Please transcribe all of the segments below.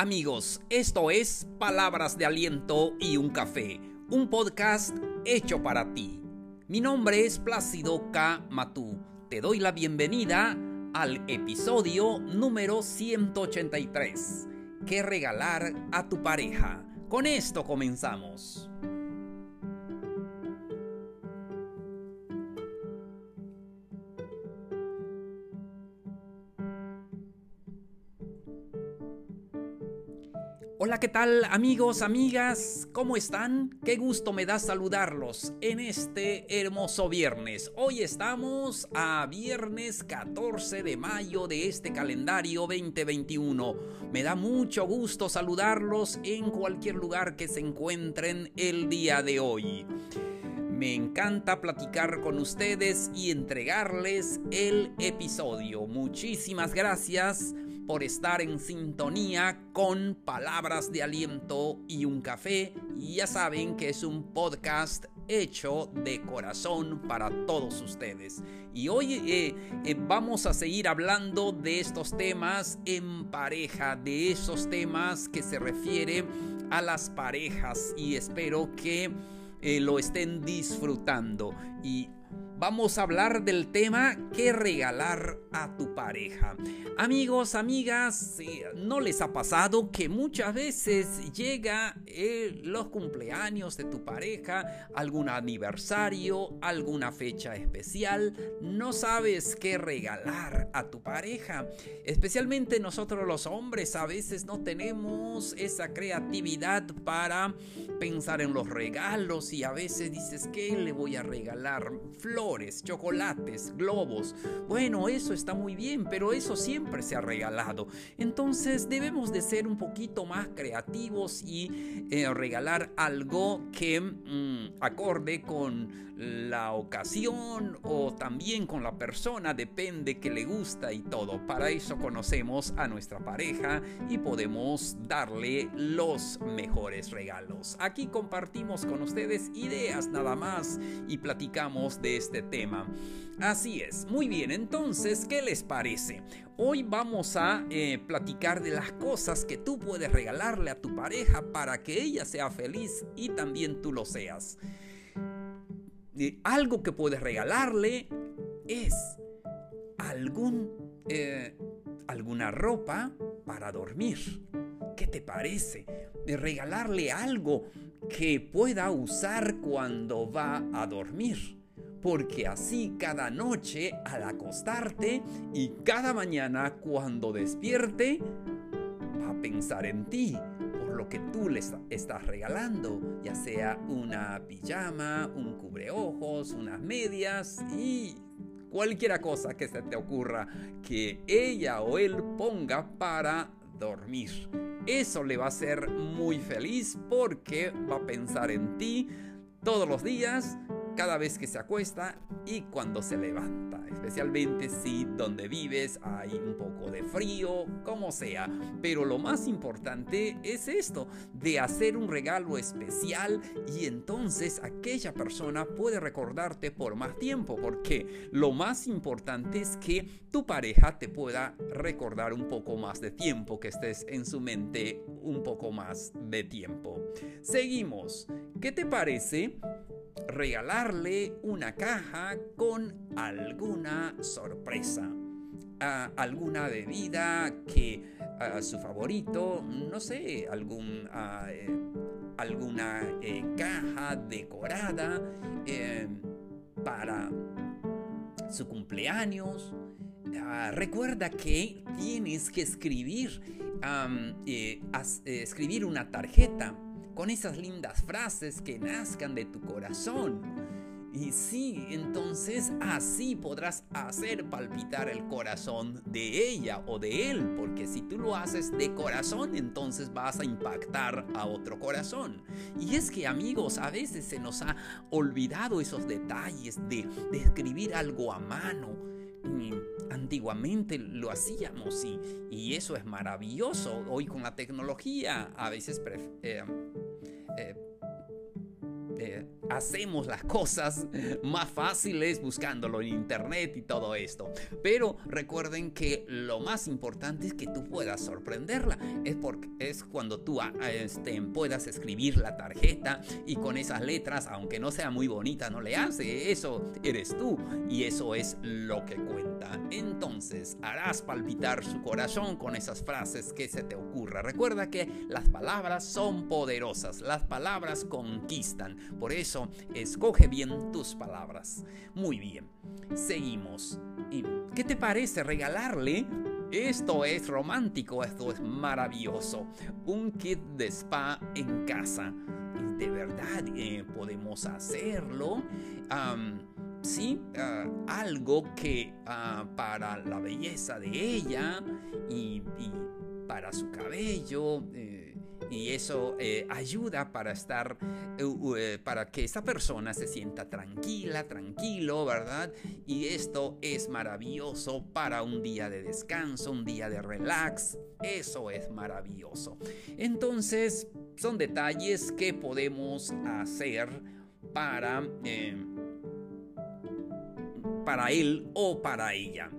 Amigos, esto es Palabras de Aliento y un Café, un podcast hecho para ti. Mi nombre es Plácido K. Matú. Te doy la bienvenida al episodio número 183. ¿Qué regalar a tu pareja? Con esto comenzamos. Hola, ¿qué tal amigos, amigas? ¿Cómo están? Qué gusto me da saludarlos en este hermoso viernes. Hoy estamos a viernes 14 de mayo de este calendario 2021. Me da mucho gusto saludarlos en cualquier lugar que se encuentren el día de hoy. Me encanta platicar con ustedes y entregarles el episodio. Muchísimas gracias por estar en sintonía con palabras de aliento y un café. Y ya saben que es un podcast hecho de corazón para todos ustedes. Y hoy eh, eh, vamos a seguir hablando de estos temas en pareja, de esos temas que se refiere a las parejas y espero que eh, lo estén disfrutando. Y vamos a hablar del tema ¿Qué regalar a tu pareja? Amigos, amigas, ¿no les ha pasado que muchas veces llega eh, los cumpleaños de tu pareja, algún aniversario, alguna fecha especial, no sabes qué regalar a tu pareja? Especialmente nosotros los hombres a veces no tenemos esa creatividad para pensar en los regalos y a veces dices, ¿qué le voy a regalar? Chocolates, globos. Bueno, eso está muy bien, pero eso siempre se ha regalado. Entonces debemos de ser un poquito más creativos y eh, regalar algo que mm, acorde con la ocasión o también con la persona, depende que le gusta y todo. Para eso conocemos a nuestra pareja y podemos darle los mejores regalos. Aquí compartimos con ustedes ideas nada más y platicamos de este tema. Así es, muy bien, entonces, ¿qué les parece? Hoy vamos a eh, platicar de las cosas que tú puedes regalarle a tu pareja para que ella sea feliz y también tú lo seas. algo que puedes regalarle es algún, eh, alguna ropa para dormir. ¿Qué te parece? De regalarle algo que pueda usar cuando va a dormir porque así cada noche al acostarte y cada mañana cuando despierte, va a pensar en ti por lo que tú le estás regalando, ya sea una pijama, un cubreojos, unas medias y cualquiera cosa que se te ocurra que ella o él ponga para dormir. Eso le va a hacer muy feliz porque va a pensar en ti todos los días cada vez que se acuesta y cuando se levanta, especialmente si donde vives hay un poco de frío, como sea. Pero lo más importante es esto, de hacer un regalo especial y entonces aquella persona puede recordarte por más tiempo, porque lo más importante es que tu pareja te pueda recordar un poco más de tiempo, que estés en su mente un poco más de tiempo. Seguimos. ¿Qué te parece regalarle una caja con alguna sorpresa. alguna bebida que su favorito, no sé, algún, eh, alguna eh, caja decorada eh, para su cumpleaños. Ah, recuerda que tienes que escribir, escribir una tarjeta con esas lindas frases que nazcan de tu corazón. Y sí, entonces así podrás hacer palpitar el corazón de ella o de él, porque si tú lo haces de corazón, entonces vas a impactar a otro corazón. Y es que amigos, a veces se nos ha olvidado esos detalles de, escribir algo a mano. antiguamente lo hacíamos y, eso es maravilloso. Hoy con la tecnología a veces... Eh, eh, hacemos las cosas más fáciles buscándolo en internet y todo esto. Pero recuerden que lo más importante es que tú puedas sorprenderla. Es, porque, es cuando tú ah, este, puedas escribir la tarjeta y con esas letras, aunque no sea muy bonita, no le hace. Eso eres tú y eso es lo que cuenta. Entonces harás palpitar su corazón con esas frases que se te ocurra. Recuerda que las palabras son poderosas, las palabras conquistan. Por eso, escoge bien tus palabras. Muy bien, seguimos. ¿Qué te parece regalarle? Esto es romántico, esto es maravilloso. Un kit de spa en casa. De verdad, eh, podemos hacerlo. sí, ah, algo que ah, para la belleza de ella y, para su cabello. Eh, y eso eh, ayuda para estar, eh, eh, para que esa persona se sienta tranquila, tranquilo, ¿verdad? Y esto es maravilloso para un día de descanso, un día de relax. Eso es maravilloso. Entonces, son detalles que podemos hacer para, para él o para ella.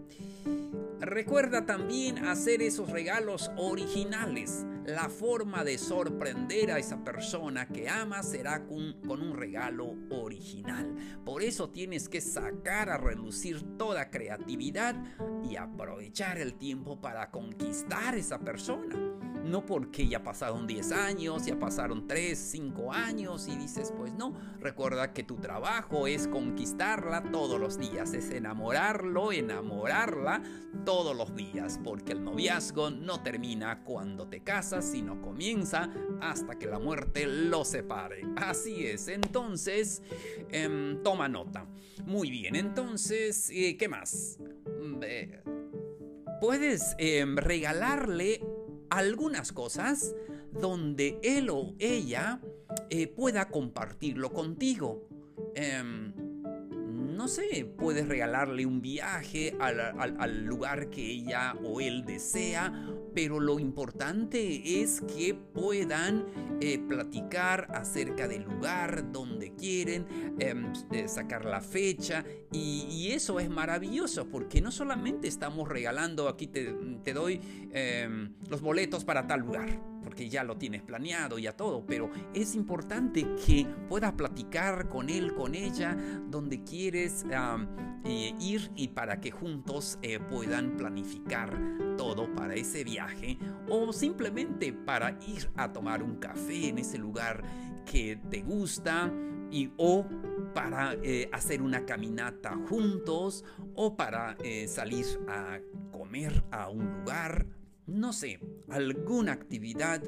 Recuerda también hacer esos regalos originales. La forma de sorprender a esa persona que ama será con, un regalo original. Por eso tienes que sacar a relucir toda creatividad y aprovechar el tiempo para conquistar a esa persona. No porque ya pasaron 10 años, ya pasaron 3, 5 años y dices, pues no, recuerda que tu trabajo es conquistarla todos los días, es enamorarlo, enamorarla todos los días, porque el noviazgo no termina cuando te casas, sino comienza hasta que la muerte lo separe. Así es, entonces, em, toma nota. Muy bien, entonces, eh, ¿qué más? Mm, eh, puedes em, regalarle algunas cosas donde él o ella eh, pueda compartirlo contigo. Em, no sé, puedes regalarle un viaje al, lugar que ella o él desea, pero lo importante es que puedan eh, platicar acerca del lugar donde quieren, em, eh, sacar la fecha y, eso es maravilloso porque no solamente estamos regalando, aquí te, doy em, los boletos para tal lugar porque ya lo tienes planeado, ya todo, pero es importante que puedas platicar con él, con ella, donde quieres eh, ir y para que juntos eh, puedan planificar todo para ese viaje o simplemente para ir a tomar un café en ese lugar que te gusta y o para eh, hacer una caminata juntos o para salir a comer a un lugar no sé, alguna actividad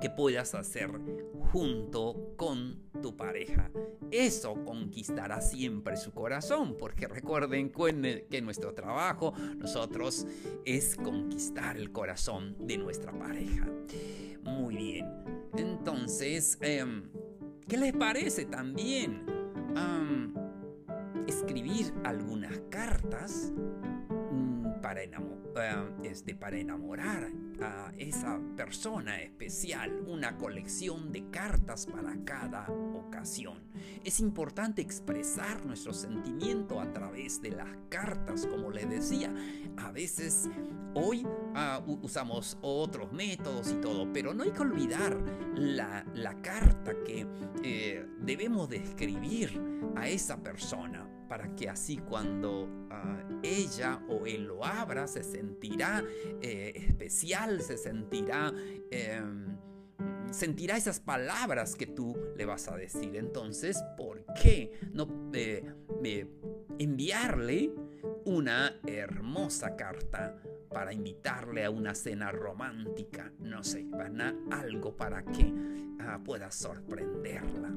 que puedas hacer junto con tu pareja. Eso conquistará siempre su corazón, porque recuerden que nuestro trabajo, nosotros, es conquistar el corazón de nuestra pareja. Muy bien, entonces, em, ¿qué les parece también? escribir algunas cartas para, eh, este, para enamorar a esa persona especial, una colección de cartas para cada ocasión. Es importante expresar nuestro sentimiento a través de las cartas, como les decía. A veces hoy ah, usamos otros métodos y todo, pero no hay que olvidar la, carta que eh, debemos de escribir a esa persona para que así cuando ah, ella o él lo abra se sentirá eh, especial, se sentirá... Em, sentirá esas palabras que tú le vas a decir. Entonces, ¿por qué no eh, enviarle una hermosa carta para invitarle a una cena romántica? No sé, algo para que ah, pueda sorprenderla.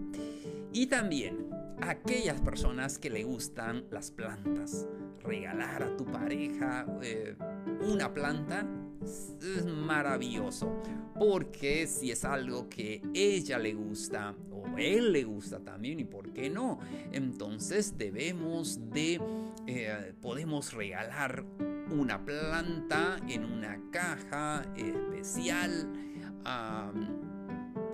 Y también aquellas personas que le gustan las plantas. Regalar a tu pareja eh, una planta es maravilloso. Porque si es algo que ella le gusta o él le gusta también, y por qué no, entonces debemos de, eh, podemos regalar una planta en una caja especial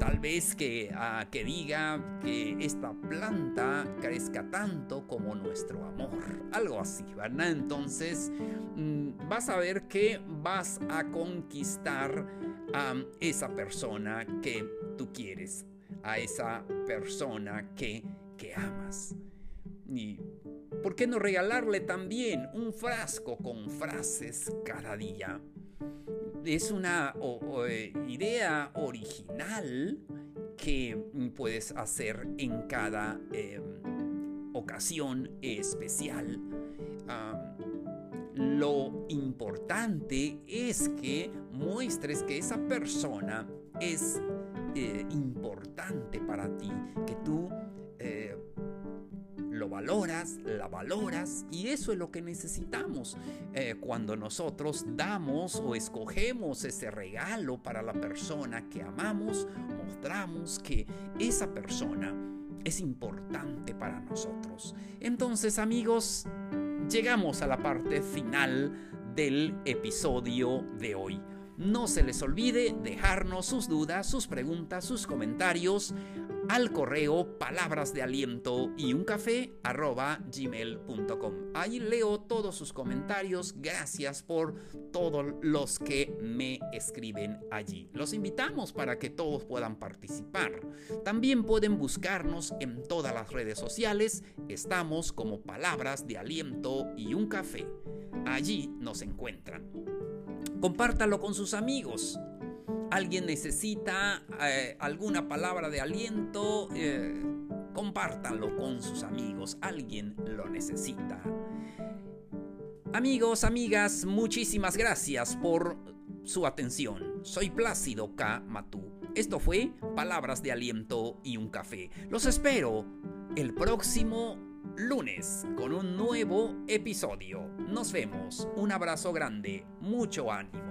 tal vez que, ah, que diga que esta planta crezca tanto como nuestro amor. Algo así, ¿verdad? Entonces mm, vas a ver que vas a conquistar a esa persona que tú quieres, a esa persona que, que amas. Y ¿por qué no regalarle también un frasco con frases cada día? Es una eh, idea original que puedes hacer en cada em, ocasión especial. lo importante es que muestres que esa persona es eh, importante para ti, que tú eh, valoras, la valoras y eso es lo que necesitamos eh, cuando nosotros damos o escogemos ese regalo para la persona que amamos, mostramos que esa persona es importante para nosotros. Entonces amigos, llegamos a la parte final del episodio de hoy. No se les olvide dejarnos sus dudas, sus preguntas, sus comentarios al correo palabras de aliento y un café gmail.com. Ahí leo todos sus comentarios. Gracias por todos los que me escriben allí. Los invitamos para que todos puedan participar. También pueden buscarnos en todas las redes sociales. Estamos como palabras de aliento y un café. Allí nos encuentran. Compártalo con sus amigos alguien necesita eh, alguna palabra de aliento, eh, compártanlo con sus amigos. Alguien lo necesita. Amigos, amigas, muchísimas gracias por su atención. Soy Plácido K. Matú. Esto fue Palabras de Aliento y un Café. Los espero el próximo lunes con un nuevo episodio. Nos vemos. Un abrazo grande. Mucho ánimo.